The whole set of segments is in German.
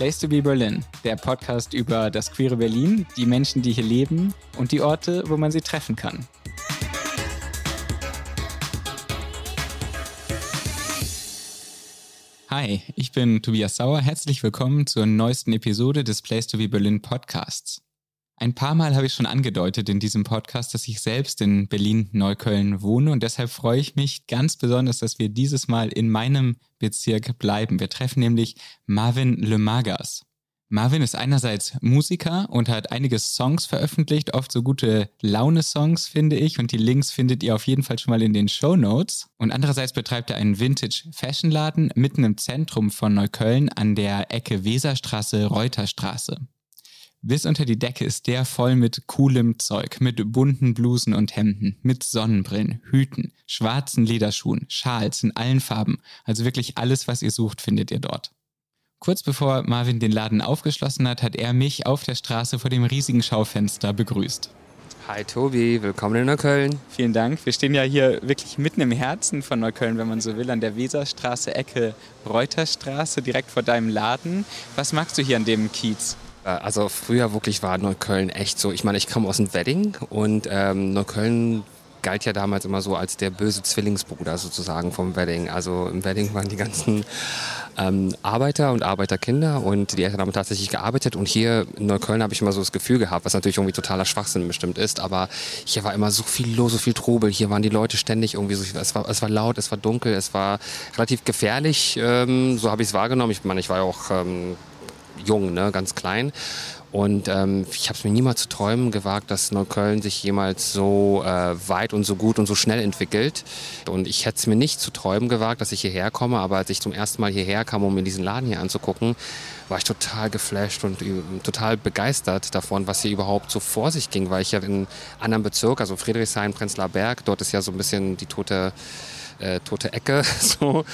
Place to be Berlin, der Podcast über das queere Berlin, die Menschen, die hier leben und die Orte, wo man sie treffen kann. Hi, ich bin Tobias Sauer. Herzlich willkommen zur neuesten Episode des Place to be Berlin Podcasts. Ein paar Mal habe ich schon angedeutet in diesem Podcast, dass ich selbst in Berlin-Neukölln wohne und deshalb freue ich mich ganz besonders, dass wir dieses Mal in meinem Bezirk bleiben. Wir treffen nämlich Marvin Le Magas. Marvin ist einerseits Musiker und hat einige Songs veröffentlicht, oft so gute Laune-Songs, finde ich, und die Links findet ihr auf jeden Fall schon mal in den Show Notes. Und andererseits betreibt er einen Vintage-Fashion-Laden mitten im Zentrum von Neukölln an der Ecke Weserstraße, Reuterstraße. Bis unter die Decke ist der voll mit coolem Zeug, mit bunten Blusen und Hemden, mit Sonnenbrillen, Hüten, schwarzen Lederschuhen, Schals in allen Farben. Also wirklich alles, was ihr sucht, findet ihr dort. Kurz bevor Marvin den Laden aufgeschlossen hat, hat er mich auf der Straße vor dem riesigen Schaufenster begrüßt. Hi Tobi, willkommen in Neukölln. Vielen Dank. Wir stehen ja hier wirklich mitten im Herzen von Neukölln, wenn man so will, an der Weserstraße, Ecke Reuterstraße, direkt vor deinem Laden. Was magst du hier an dem Kiez? Äh, also früher wirklich war Neukölln echt so. Ich meine, ich komme aus dem Wedding und ähm, Neukölln galt ja damals immer so als der böse Zwillingsbruder sozusagen vom Wedding. Also im Wedding waren die ganzen ähm, Arbeiter und Arbeiterkinder und die Eltern haben tatsächlich gearbeitet und hier in Neukölln habe ich immer so das Gefühl gehabt, was natürlich irgendwie totaler Schwachsinn bestimmt ist, aber hier war immer so viel los, so viel Trubel, hier waren die Leute ständig irgendwie so, es war, es war laut, es war dunkel, es war relativ gefährlich, ähm, so habe ich es wahrgenommen. Ich meine, ich war ja auch ähm, jung, ne, ganz klein. Und ähm, ich habe es mir niemals zu träumen gewagt, dass Neukölln sich jemals so äh, weit und so gut und so schnell entwickelt. Und ich hätte es mir nicht zu träumen gewagt, dass ich hierher komme. Aber als ich zum ersten Mal hierher kam, um mir diesen Laden hier anzugucken, war ich total geflasht und total begeistert davon, was hier überhaupt so vor sich ging. Weil ich ja in einem anderen Bezirk, also Friedrichshain, Prenzlauer Berg, dort ist ja so ein bisschen die tote äh, tote Ecke, so,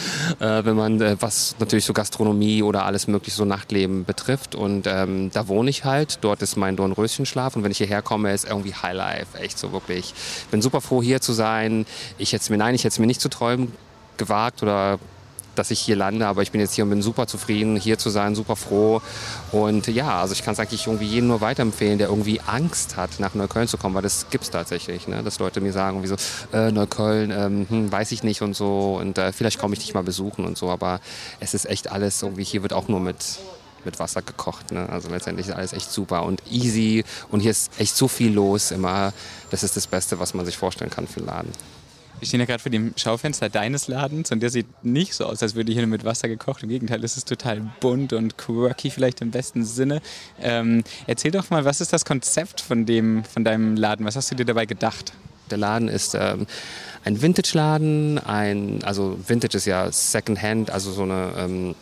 äh, wenn man äh, was natürlich so Gastronomie oder alles mögliche so Nachtleben betrifft. Und ähm, da wohne ich halt. Dort ist mein Dornröschenschlaf. Und wenn ich hierher komme, ist irgendwie Highlife. Echt so wirklich. Bin super froh hier zu sein. Ich hätte mir, nein, ich hätte es mir nicht zu träumen gewagt oder dass ich hier lande, aber ich bin jetzt hier und bin super zufrieden, hier zu sein, super froh. Und ja, also ich kann es eigentlich irgendwie jedem nur weiterempfehlen, der irgendwie Angst hat, nach Neukölln zu kommen, weil das gibt es tatsächlich, ne? dass Leute mir sagen, wie so, äh, Neukölln, ähm, hm, weiß ich nicht und so und äh, vielleicht komme ich dich mal besuchen und so, aber es ist echt alles irgendwie, hier wird auch nur mit mit Wasser gekocht. Ne? Also letztendlich ist alles echt super und easy und hier ist echt so viel los immer. Das ist das Beste, was man sich vorstellen kann für einen Laden. Wir stehen ja gerade vor dem Schaufenster deines Ladens und der sieht nicht so aus, als würde hier mit Wasser gekocht. Im Gegenteil, es ist total bunt und quirky, vielleicht im besten Sinne. Ähm, erzähl doch mal, was ist das Konzept von, dem, von deinem Laden? Was hast du dir dabei gedacht? Der Laden ist ähm, ein Vintage-Laden, ein, also Vintage ist ja Secondhand, also so eine ähm,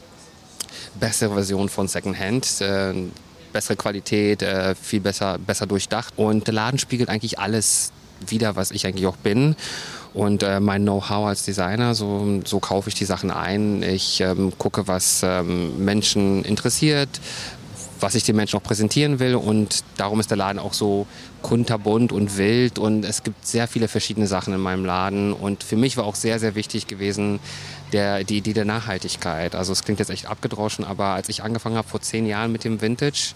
bessere Version von Secondhand. Äh, bessere Qualität, äh, viel besser, besser durchdacht. Und der Laden spiegelt eigentlich alles wieder, was ich eigentlich auch bin. Und äh, mein Know-how als Designer, so, so kaufe ich die Sachen ein. Ich ähm, gucke, was ähm, Menschen interessiert, was ich den Menschen auch präsentieren will. Und darum ist der Laden auch so kunterbunt und wild. Und es gibt sehr viele verschiedene Sachen in meinem Laden. Und für mich war auch sehr, sehr wichtig gewesen, der, die Idee der Nachhaltigkeit. Also es klingt jetzt echt abgedroschen, aber als ich angefangen habe vor zehn Jahren mit dem Vintage,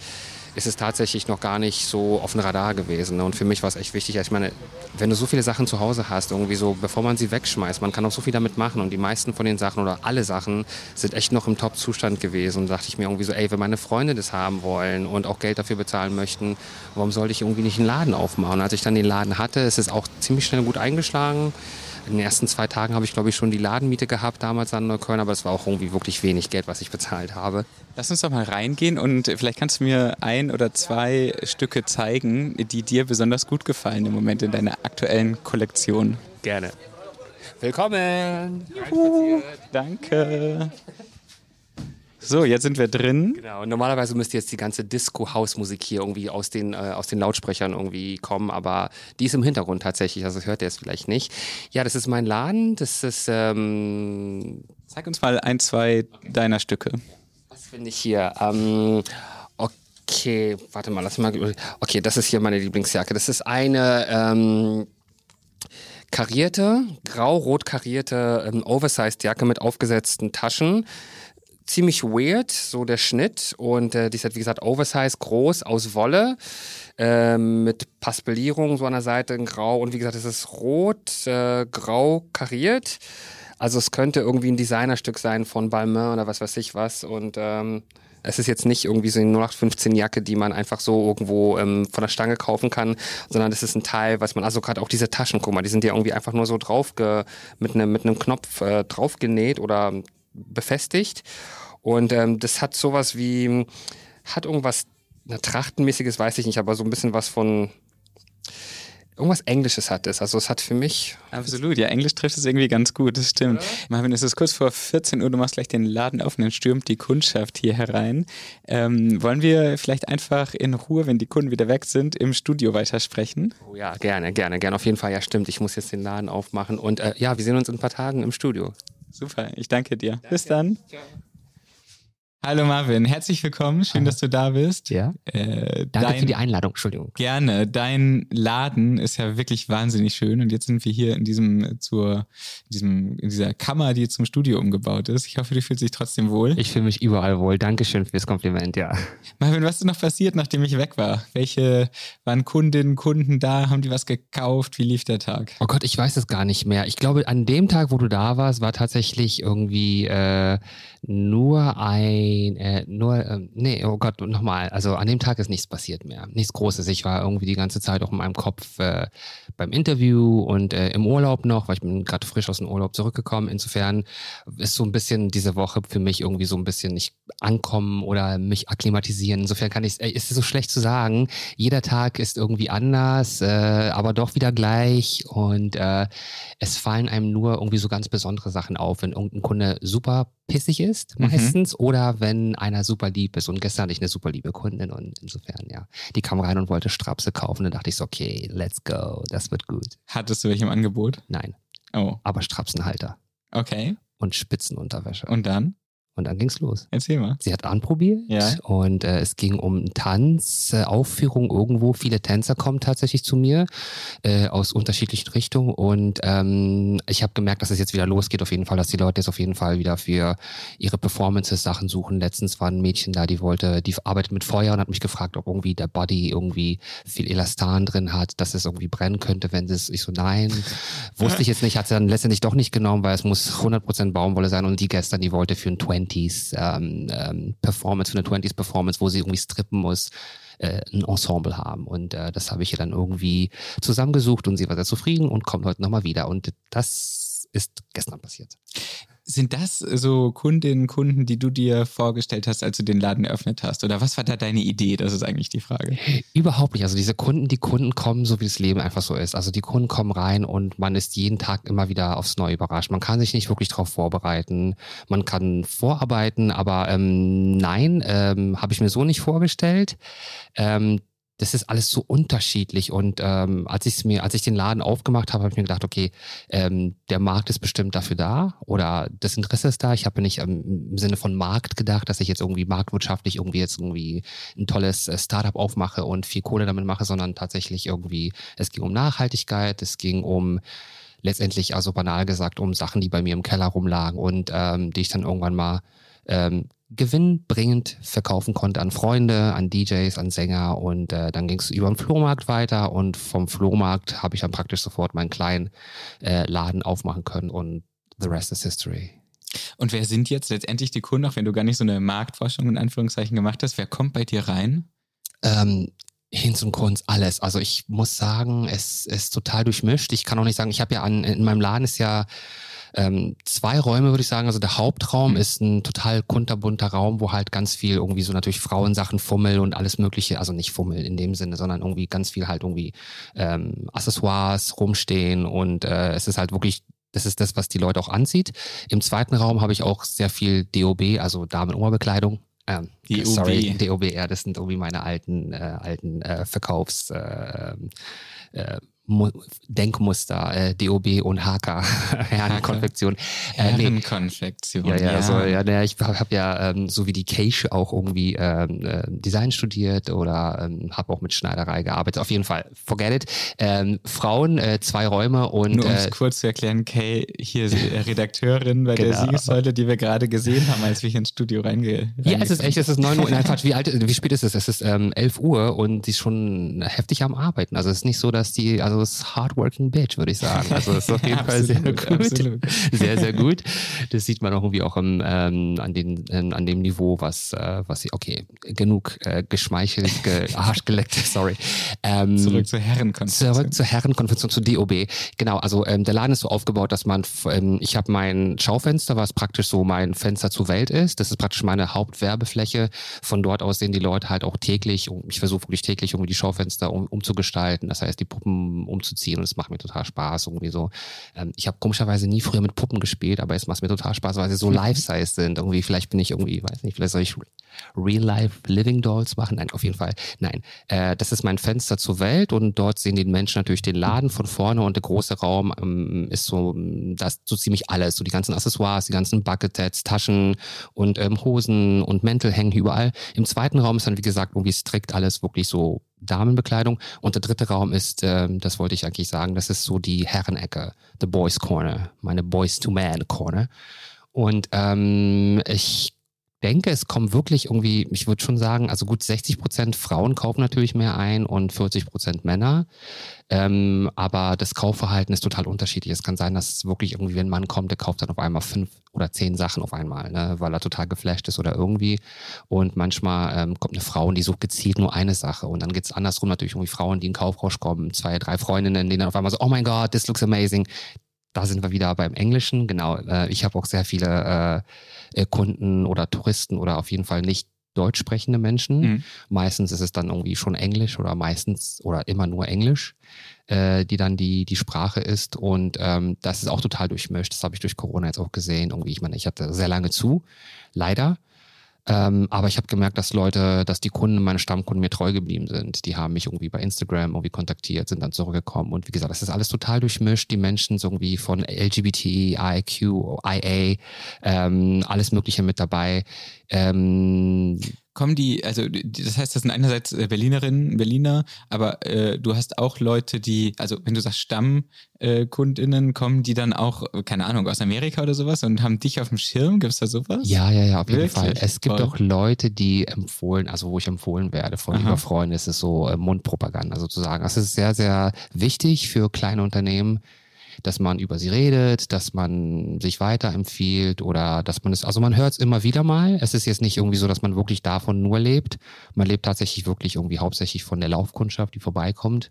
ist es tatsächlich noch gar nicht so auf dem Radar gewesen. Ne? Und für mich war es echt wichtig. Ich meine, wenn du so viele Sachen zu Hause hast, irgendwie so, bevor man sie wegschmeißt, man kann auch so viel damit machen. Und die meisten von den Sachen oder alle Sachen sind echt noch im Top-Zustand gewesen. Und da dachte ich mir irgendwie so, ey, wenn meine Freunde das haben wollen und auch Geld dafür bezahlen möchten, warum sollte ich irgendwie nicht einen Laden aufmachen? Und als ich dann den Laden hatte, ist es auch ziemlich schnell gut eingeschlagen. In den ersten zwei Tagen habe ich, glaube ich, schon die Ladenmiete gehabt damals an Neukölln, aber es war auch irgendwie wirklich wenig Geld, was ich bezahlt habe. Lass uns doch mal reingehen und vielleicht kannst du mir ein oder zwei Stücke zeigen, die dir besonders gut gefallen im Moment in deiner aktuellen Kollektion. Gerne. Willkommen! Juhu, danke. So, jetzt sind wir drin. Genau, normalerweise müsste jetzt die ganze Disco-House-Musik hier irgendwie aus den, äh, aus den Lautsprechern irgendwie kommen, aber die ist im Hintergrund tatsächlich, also hört ihr es vielleicht nicht. Ja, das ist mein Laden, das ist... Ähm Zeig uns mal ein, zwei deiner Stücke. Was finde ich hier? Ähm, okay, warte mal, lass mal... Okay, das ist hier meine Lieblingsjacke. Das ist eine... Ähm, karierte, grau-rot karierte ähm, Oversized-Jacke mit aufgesetzten Taschen ziemlich weird, so der Schnitt. Und äh, die ist halt, wie gesagt, oversized, groß, aus Wolle, äh, mit Paspellierung so an der Seite in Grau. Und wie gesagt, es ist rot, äh, grau kariert. Also es könnte irgendwie ein Designerstück sein von Balmain oder was weiß ich was. Und ähm, es ist jetzt nicht irgendwie so eine 0815 Jacke, die man einfach so irgendwo ähm, von der Stange kaufen kann, sondern das ist ein Teil, was man, also gerade auch diese Taschen, guck mal, die sind ja irgendwie einfach nur so drauf, mit einem mit einem Knopf äh, draufgenäht oder befestigt. Und ähm, das hat sowas wie, hat irgendwas, na, Trachtenmäßiges weiß ich nicht, aber so ein bisschen was von, irgendwas Englisches hat es. Also es hat für mich. Absolut, ja, Englisch trifft es irgendwie ganz gut, das stimmt. Oder? Marvin, es ist kurz vor 14 Uhr, du machst gleich den Laden auf und dann stürmt die Kundschaft hier herein. Ähm, wollen wir vielleicht einfach in Ruhe, wenn die Kunden wieder weg sind, im Studio weitersprechen? Oh ja, gerne, gerne, gerne. Auf jeden Fall, ja, stimmt. Ich muss jetzt den Laden aufmachen. Und äh, ja, wir sehen uns in ein paar Tagen im Studio. Super, ich danke dir. Danke. Bis dann. Ciao. Hallo Marvin, herzlich willkommen. Schön, dass du da bist. Ja. Äh, Danke dein, für die Einladung, Entschuldigung. Gerne. Dein Laden ist ja wirklich wahnsinnig schön und jetzt sind wir hier in diesem zur in diesem in dieser Kammer, die zum Studio umgebaut ist. Ich hoffe, du fühlst dich trotzdem wohl. Ich fühle mich überall wohl. Dankeschön fürs Kompliment, ja. Marvin, was ist noch passiert, nachdem ich weg war? Welche waren Kundinnen, Kunden da? Haben die was gekauft? Wie lief der Tag? Oh Gott, ich weiß es gar nicht mehr. Ich glaube, an dem Tag, wo du da warst, war tatsächlich irgendwie äh, nur ein, äh, nur, äh, nee, oh Gott, nochmal, also an dem Tag ist nichts passiert mehr, nichts Großes. Ich war irgendwie die ganze Zeit auch in meinem Kopf äh, beim Interview und äh, im Urlaub noch, weil ich bin gerade frisch aus dem Urlaub zurückgekommen. Insofern ist so ein bisschen diese Woche für mich irgendwie so ein bisschen nicht ankommen oder mich akklimatisieren. Insofern kann ich, äh, ist es so schlecht zu sagen. Jeder Tag ist irgendwie anders, äh, aber doch wieder gleich und es fallen einem nur irgendwie so ganz besondere Sachen auf, wenn irgendein Kunde super pissig ist, mhm. meistens, mhm. oder wenn einer super lieb ist. Und gestern hatte ich eine super liebe Kundin und insofern, ja, die kam rein und wollte Strapse kaufen. Dann dachte ich so, okay, let's go, das wird gut. Hattest du welche im Angebot? Nein. Oh. Aber Strapsenhalter. Okay. Und Spitzenunterwäsche. Und dann? Und dann ging's los. Erzähl mal. Sie hat anprobiert ja. und äh, es ging um Tanz, äh, Aufführung irgendwo. Viele Tänzer kommen tatsächlich zu mir äh, aus unterschiedlichen Richtungen und ähm, ich habe gemerkt, dass es jetzt wieder losgeht auf jeden Fall, dass die Leute jetzt auf jeden Fall wieder für ihre Performances Sachen suchen. Letztens war ein Mädchen da, die wollte, die arbeitet mit Feuer und hat mich gefragt, ob irgendwie der Body irgendwie viel Elastan drin hat, dass es irgendwie brennen könnte, wenn es, ich so, nein, wusste ich jetzt nicht, hat sie dann letztendlich doch nicht genommen, weil es muss 100% Baumwolle sein und die gestern, die wollte für ein 20 20s ähm, ähm, Performance, für eine 20s Performance, wo sie irgendwie strippen muss, äh, ein Ensemble haben. Und äh, das habe ich ihr dann irgendwie zusammengesucht und sie war sehr zufrieden und kommt heute nochmal wieder. Und das ist gestern passiert. Sind das so Kundinnen, Kunden, die du dir vorgestellt hast, als du den Laden eröffnet hast? Oder was war da deine Idee? Das ist eigentlich die Frage. Überhaupt nicht. Also diese Kunden, die Kunden kommen, so wie das Leben einfach so ist. Also die Kunden kommen rein und man ist jeden Tag immer wieder aufs Neue überrascht. Man kann sich nicht wirklich darauf vorbereiten. Man kann vorarbeiten, aber ähm, nein, ähm, habe ich mir so nicht vorgestellt. Ähm, das ist alles so unterschiedlich. Und ähm, als ich mir, als ich den Laden aufgemacht habe, habe ich mir gedacht, okay, ähm, der Markt ist bestimmt dafür da oder das Interesse ist da. Ich habe nicht ähm, im Sinne von Markt gedacht, dass ich jetzt irgendwie marktwirtschaftlich irgendwie jetzt irgendwie ein tolles äh, Startup aufmache und viel Kohle damit mache, sondern tatsächlich irgendwie, es ging um Nachhaltigkeit, es ging um letztendlich, also banal gesagt, um Sachen, die bei mir im Keller rumlagen und ähm, die ich dann irgendwann mal ähm, gewinnbringend verkaufen konnte an Freunde, an DJs, an Sänger und äh, dann ging es über den Flohmarkt weiter und vom Flohmarkt habe ich dann praktisch sofort meinen kleinen äh, Laden aufmachen können und the rest is history. Und wer sind jetzt letztendlich die Kunden, auch wenn du gar nicht so eine Marktforschung in Anführungszeichen gemacht hast, wer kommt bei dir rein? Ähm, Hinz und Kunst, alles. Also ich muss sagen, es ist total durchmischt. Ich kann auch nicht sagen, ich habe ja an, in meinem Laden ist ja ähm, zwei Räume, würde ich sagen. Also der Hauptraum mhm. ist ein total kunterbunter Raum, wo halt ganz viel irgendwie so natürlich Frauensachen, Fummel und alles Mögliche, also nicht Fummel in dem Sinne, sondern irgendwie ganz viel halt irgendwie ähm, Accessoires rumstehen und äh, es ist halt wirklich das ist das, was die Leute auch anzieht. Im zweiten Raum habe ich auch sehr viel DOB, also Damen-Oberbekleidung. Ähm, DOB. Sorry, DOB, ja, das sind irgendwie meine alten, äh, alten äh, Verkaufs, äh, äh, Mu Denkmuster, äh, DOB und HK, Herrenkonfektion. Äh, Herrenkonfektion. Ja, ja, ja. Also, ja, ja ich habe hab ja ähm, so wie die Cage auch irgendwie ähm, äh, Design studiert oder ähm, habe auch mit Schneiderei gearbeitet. Auf jeden Fall, forget it. Ähm, Frauen, äh, zwei Räume und. Nur um es äh, kurz zu erklären, Kay, hier Redakteurin bei genau. der Siegessäule, die wir gerade gesehen haben, als wir hier ins Studio reinge. Ja, es ist echt, es ist 9 Uhr. Nein, Quatsch, wie alt, wie spät ist es? Es ist ähm, 11 Uhr und sie ist schon heftig am Arbeiten. Also es ist nicht so, dass die, also ist hardworking bitch, würde ich sagen. Also es ist auf jeden Fall sehr gut. Absolut. Sehr, sehr gut. Das sieht man auch irgendwie auch im, ähm, an, den, ähm, an dem Niveau, was, äh, was sie, okay, genug äh, geschmeichelt, ge, arschgeleckt, sorry. Ähm, zurück zur Herrenkonferenz. Zurück zur Herrenkonferenz, zu DOB. Genau, also ähm, der Laden ist so aufgebaut, dass man, ähm, ich habe mein Schaufenster, was praktisch so mein Fenster zur Welt ist. Das ist praktisch meine Hauptwerbefläche. Von dort aus sehen die Leute halt auch täglich, ich versuche wirklich täglich irgendwie die Schaufenster um, umzugestalten, das heißt die Puppen umzuziehen und es macht mir total Spaß irgendwie so. Ähm, ich habe komischerweise nie früher mit Puppen gespielt, aber es macht mir total Spaß, weil sie so life-size sind. Irgendwie, vielleicht bin ich irgendwie, weiß nicht, vielleicht soll ich Real-Life Living Dolls machen. Nein, auf jeden Fall. Nein. Äh, das ist mein Fenster zur Welt und dort sehen die Menschen natürlich den Laden von vorne und der große Raum ähm, ist so, das so ziemlich alles. So die ganzen Accessoires, die ganzen Bucketheads, Taschen und ähm, Hosen und Mäntel hängen überall. Im zweiten Raum ist dann, wie gesagt, irgendwie strikt alles wirklich so Damenbekleidung. Und der dritte Raum ist, äh, das wollte ich eigentlich sagen, das ist so die Herrenecke, the Boys Corner, meine Boys to Man Corner. Und ähm, ich denke, es kommen wirklich irgendwie, ich würde schon sagen, also gut 60 Prozent Frauen kaufen natürlich mehr ein und 40 Prozent Männer. Ähm, aber das Kaufverhalten ist total unterschiedlich. Es kann sein, dass wirklich irgendwie, wenn ein Mann kommt, der kauft dann auf einmal fünf oder zehn Sachen auf einmal, ne, weil er total geflasht ist oder irgendwie. Und manchmal ähm, kommt eine Frau und die sucht gezielt nur eine Sache. Und dann geht's andersrum natürlich irgendwie Frauen, die in Kaufrausch kommen, zwei, drei Freundinnen, die dann auf einmal so, oh mein Gott, this looks amazing. Da sind wir wieder beim Englischen. Genau, äh, ich habe auch sehr viele äh, äh, Kunden oder Touristen oder auf jeden Fall nicht deutsch sprechende Menschen. Mhm. Meistens ist es dann irgendwie schon Englisch oder meistens oder immer nur Englisch, äh, die dann die, die Sprache ist. Und ähm, das ist auch total durchmischt. Das habe ich durch Corona jetzt auch gesehen. Irgendwie, ich meine, ich hatte sehr lange zu, leider. Ähm, aber ich habe gemerkt, dass Leute, dass die Kunden, meine Stammkunden mir treu geblieben sind. Die haben mich irgendwie bei Instagram irgendwie kontaktiert, sind dann zurückgekommen. Und wie gesagt, das ist alles total durchmischt. Die Menschen sind irgendwie von LGBT, IQ, IA, ähm, alles Mögliche mit dabei. Ähm, kommen die, also das heißt, das sind einerseits äh, Berlinerinnen, Berliner, aber äh, du hast auch Leute, die, also wenn du sagst Stammkundinnen, äh, kommen die dann auch, keine Ahnung, aus Amerika oder sowas und haben dich auf dem Schirm? Gibt es da sowas? Ja, ja, ja, auf jeden Wirklich? Fall. Es gibt Voll. auch Leute, die empfohlen, also wo ich empfohlen werde von Aha. über Freunden, ist es so äh, Mundpropaganda sozusagen. Das ist sehr, sehr wichtig für kleine Unternehmen dass man über sie redet, dass man sich weiterempfiehlt oder dass man es, also man hört es immer wieder mal. Es ist jetzt nicht irgendwie so, dass man wirklich davon nur lebt. Man lebt tatsächlich wirklich irgendwie hauptsächlich von der Laufkundschaft, die vorbeikommt.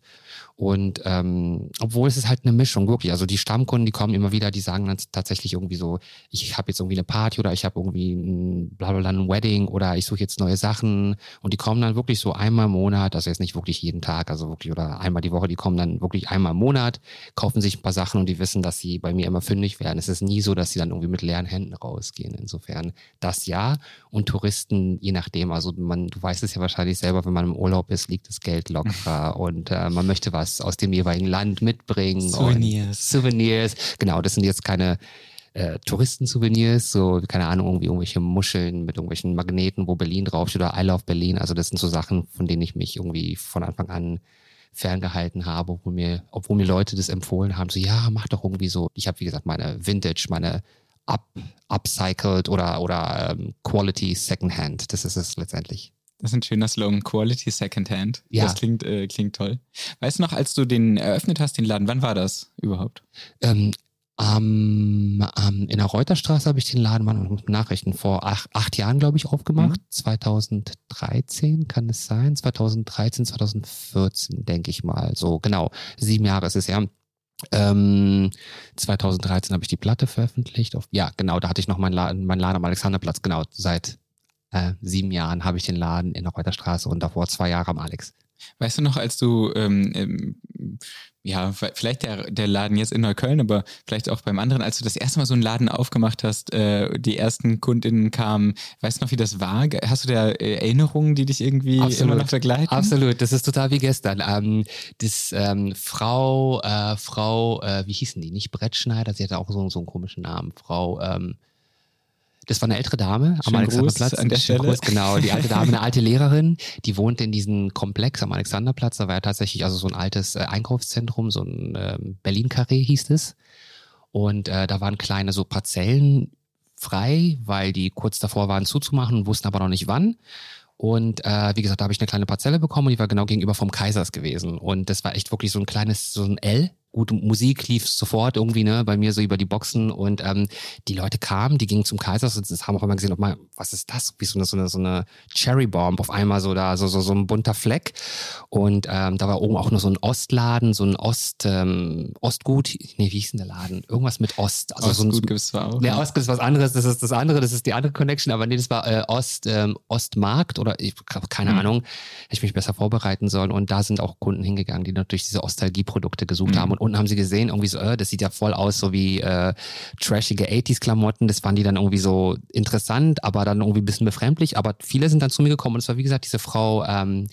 Und ähm, obwohl es ist halt eine Mischung, wirklich. Also die Stammkunden, die kommen immer wieder, die sagen dann tatsächlich irgendwie so, ich habe jetzt irgendwie eine Party oder ich habe irgendwie ein blablabla ein Wedding oder ich suche jetzt neue Sachen. Und die kommen dann wirklich so einmal im Monat, also jetzt nicht wirklich jeden Tag, also wirklich oder einmal die Woche, die kommen dann wirklich einmal im Monat, kaufen sich ein paar Sachen und die wissen, dass sie bei mir immer fündig werden. Es ist nie so, dass sie dann irgendwie mit leeren Händen rausgehen. Insofern das ja. Und Touristen, je nachdem, also man, du weißt es ja wahrscheinlich selber, wenn man im Urlaub ist, liegt das Geld locker und äh, man möchte was was aus dem jeweiligen Land mitbringen. Souvenirs. Souvenirs. Genau, das sind jetzt keine äh, Touristensouvenirs, so, keine Ahnung, irgendwie irgendwelche Muscheln mit irgendwelchen Magneten, wo Berlin draufsteht oder I love Berlin. Also das sind so Sachen, von denen ich mich irgendwie von Anfang an ferngehalten habe, obwohl mir, obwohl mir Leute das empfohlen haben, so ja, mach doch irgendwie so. Ich habe, wie gesagt, meine Vintage, meine up, upcycled oder, oder ähm, Quality Secondhand. Das ist es letztendlich. Das ist ein schöner Slogan, Quality Secondhand. Ja. Das klingt, äh, klingt toll. Weißt du noch, als du den eröffnet hast, den Laden, wann war das überhaupt? Ähm, ähm, ähm, in der Reuterstraße habe ich den Laden, man Nachrichten, vor acht, acht Jahren, glaube ich, aufgemacht. Mhm. 2013 kann es sein. 2013, 2014, denke ich mal. So, genau. Sieben Jahre ist es ja. Ähm, 2013 habe ich die Platte veröffentlicht. Auf, ja, genau, da hatte ich noch meinen Laden, mein Laden am Alexanderplatz, genau, seit äh, sieben Jahren habe ich den Laden in der Reuterstraße und davor zwei Jahre am Alex. Weißt du noch, als du, ähm, ähm, ja, vielleicht der, der Laden jetzt in Neukölln, aber vielleicht auch beim anderen, als du das erste Mal so einen Laden aufgemacht hast, äh, die ersten KundInnen kamen, weißt du noch, wie das war? Hast du da äh, Erinnerungen, die dich irgendwie Absolut. immer noch begleiten? Absolut, das ist total wie gestern. Ähm, das ähm, Frau, äh, Frau, äh, wie hießen die? Nicht Brettschneider, sie hatte auch so, so einen komischen Namen. Frau, ähm, das war eine ältere Dame am Alexanderplatz. An der Stelle. Gruß, genau, die alte Dame, eine alte Lehrerin, die wohnte in diesem Komplex am Alexanderplatz. Da war ja tatsächlich also so ein altes äh, Einkaufszentrum, so ein äh, Berlin-Carré hieß es. Und äh, da waren kleine so Parzellen frei, weil die kurz davor waren zuzumachen und wussten aber noch nicht wann. Und äh, wie gesagt, da habe ich eine kleine Parzelle bekommen und die war genau gegenüber vom Kaisers gewesen. Und das war echt wirklich so ein kleines, so ein L gute Musik lief sofort irgendwie, ne, bei mir so über die Boxen und ähm, die Leute kamen, die gingen zum Kaisers und haben auch immer gesehen, ob mal, was ist das? Wie so eine, so eine, so eine Cherry Bomb auf einmal so da, so, so, so ein bunter Fleck. Und ähm, da war oben auch noch so ein Ostladen, so ein Ost, ähm, Ostgut, nee, wie hieß denn der Laden? Irgendwas mit Ost. Also Ostgut so ein, gibt's zwar auch. Nee, Ostgut ist was anderes, das ist das andere, das ist die andere Connection, aber nee, das war äh, Ost, ähm, Ostmarkt oder ich habe keine mhm. Ahnung, hätte ich mich besser vorbereiten sollen. Und da sind auch Kunden hingegangen, die natürlich diese Ostalgie-Produkte gesucht mhm. haben und unten haben sie gesehen, irgendwie so, äh, das sieht ja voll aus, so wie äh, trashige 80s-Klamotten. Das fanden die dann irgendwie so interessant, aber dann irgendwie ein bisschen befremdlich. Aber viele sind dann zu mir gekommen und es war, wie gesagt, diese Frau, ähm,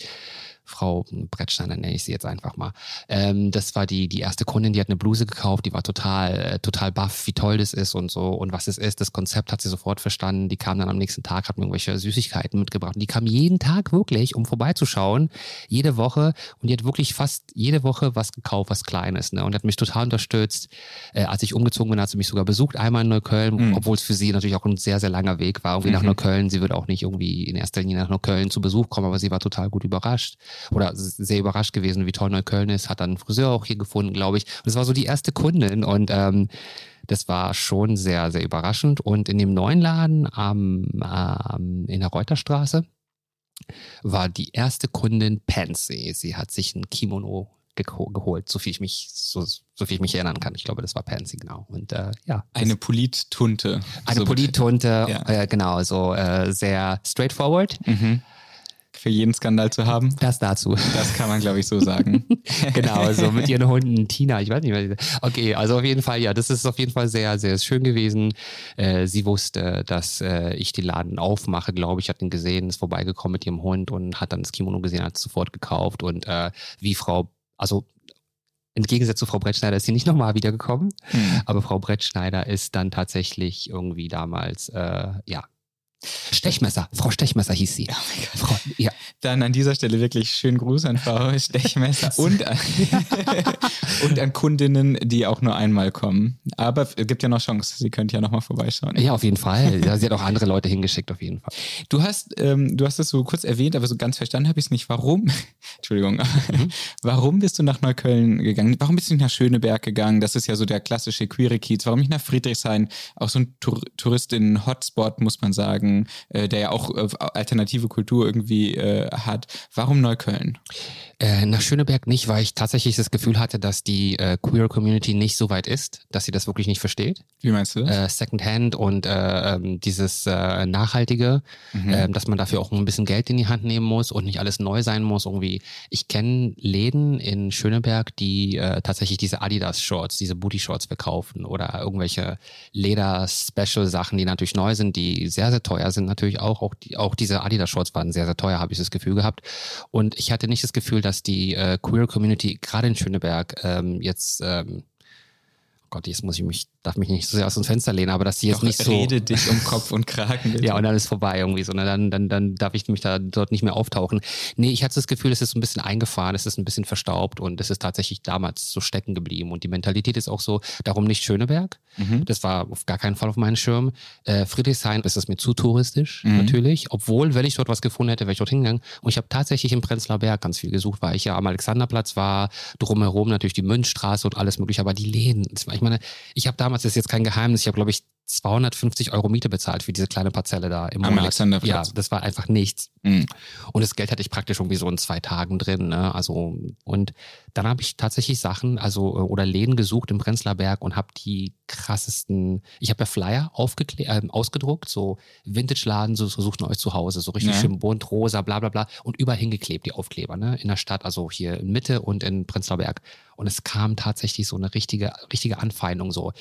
Frau Brettsteiner nenne ich sie jetzt einfach mal. Ähm, das war die, die erste Kundin, die hat eine Bluse gekauft, die war total, äh, total baff, wie toll das ist und so und was es ist. Das Konzept hat sie sofort verstanden. Die kam dann am nächsten Tag, hat mir irgendwelche Süßigkeiten mitgebracht. Und die kam jeden Tag wirklich, um vorbeizuschauen, jede Woche. Und die hat wirklich fast jede Woche was gekauft, was Kleines. Ne? Und hat mich total unterstützt. Äh, als ich umgezogen bin, hat sie mich sogar besucht, einmal in Neukölln, mhm. obwohl es für sie natürlich auch ein sehr, sehr langer Weg war, irgendwie mhm. nach Neukölln. Sie wird auch nicht irgendwie in erster Linie nach Neukölln zu Besuch kommen, aber sie war total gut überrascht oder sehr überrascht gewesen, wie toll Neukölln ist, hat dann einen Friseur auch hier gefunden, glaube ich. Und es war so die erste Kundin und ähm, das war schon sehr, sehr überraschend. Und in dem neuen Laden am, ähm, in der Reuterstraße war die erste Kundin Pansy. Sie hat sich ein Kimono geholt, so viel ich mich, so, so viel ich mich erinnern kann. Ich glaube, das war Pansy, genau. Und äh, ja. Eine Polittunte. Eine so Polittunte, ja. äh, genau, so äh, sehr straightforward. Mhm für jeden Skandal zu haben. Das dazu. Das kann man, glaube ich, so sagen. genau, so mit ihren Hunden Tina, ich weiß nicht mehr. Okay, also auf jeden Fall, ja, das ist auf jeden Fall sehr, sehr schön gewesen. Äh, sie wusste, dass äh, ich den Laden aufmache, glaube ich, hat ihn gesehen, ist vorbeigekommen mit ihrem Hund und hat dann das Kimono gesehen, hat es sofort gekauft und äh, wie Frau, also im Gegensatz zu Frau Brettschneider ist sie nicht nochmal wiedergekommen, hm. aber Frau Brettschneider ist dann tatsächlich irgendwie damals, äh, ja, Stechmesser, Frau Stechmesser hieß sie. Oh Frau, ja. Dann an dieser Stelle wirklich schönen Gruß an Frau Stechmesser und, an, und an Kundinnen, die auch nur einmal kommen. Aber es gibt ja noch Chance, sie könnte ja nochmal vorbeischauen. Ja, auf jeden Fall. Sie hat auch andere Leute hingeschickt, auf jeden Fall. Du hast, ähm, du hast es so kurz erwähnt, aber so ganz verstanden habe ich es nicht. Warum? Entschuldigung. Mhm. Warum bist du nach Neukölln gegangen? Warum bist du nicht nach Schöneberg gegangen? Das ist ja so der klassische Queere Kiez. Warum nicht nach Friedrichshain? Auch so ein Tour Touristinnen-Hotspot, muss man sagen äh, der ja auch äh, alternative Kultur irgendwie äh, hat. Warum Neukölln? Äh, nach Schöneberg nicht, weil ich tatsächlich das Gefühl hatte, dass die äh, Queer Community nicht so weit ist, dass sie das wirklich nicht versteht. Wie meinst du das? Äh, Secondhand und äh, ähm, dieses Nachhaltige, mhm. äh, dass man dafür auch ein bisschen Geld in die Hand nehmen muss und nicht alles neu sein muss. Irgendwie, ich kenne Läden in Schöneberg, die tatsächlich diese Adidas-Shorts, diese Booty-Shorts verkaufen oder irgendwelche Leder-Special-Sachen, die natürlich neu sind, die sehr, sehr teuer sind. Natürlich auch, auch, die, auch diese Adidas-Shorts waren sehr, sehr teuer, habe ich das Gefühl gehabt. Und ich hatte nicht das Gefühl, dass die äh, Queer Community gerade in Schöneberg ähm, jetzt ähm, oh Gott, jetzt muss ich mich darf mich nicht so sehr aus dem Fenster lehnen, aber dass sie jetzt Doch, nicht so. Rede dich um Kopf und Kragen. Bitte. ja, und dann ist vorbei irgendwie so. Ne? Dann, dann, dann darf ich mich da dort nicht mehr auftauchen. Nee, ich hatte das Gefühl, es ist ein bisschen eingefahren, es ist ein bisschen verstaubt und es ist tatsächlich damals so stecken geblieben. Und die Mentalität ist auch so, darum nicht Schöneberg. Mhm. Das war auf gar keinen Fall auf meinem Schirm. Äh, Friedrichshain ist es mir zu touristisch, mhm. natürlich. Obwohl, wenn ich dort was gefunden hätte, wäre ich dort hingegangen. Und ich habe tatsächlich im Prenzlauer Berg ganz viel gesucht, weil ich ja am Alexanderplatz war, drumherum natürlich die Münchstraße und alles mögliche. Aber die Läden, ich meine, ich habe damals, das ist jetzt kein Geheimnis, ich habe, glaube ich, 250 Euro Miete bezahlt für diese kleine Parzelle da im Am Monat. Ja, das war einfach nichts. Mhm. Und das Geld hatte ich praktisch irgendwie so in zwei Tagen drin. Ne? Also und dann habe ich tatsächlich Sachen, also äh, oder Läden gesucht im Prenzlauer Berg und habe die krassesten. Ich habe ja Flyer äh, ausgedruckt, so Vintage-Laden, so, so sucht ihr euch zu Hause, so richtig Ja. schön bunt, rosa, bla bla bla und überall hingeklebt die Aufkleber, ne? In der Stadt, also hier in Mitte und in Prenzlauer Berg. Und es kam tatsächlich so eine richtige, richtige Anfeindung so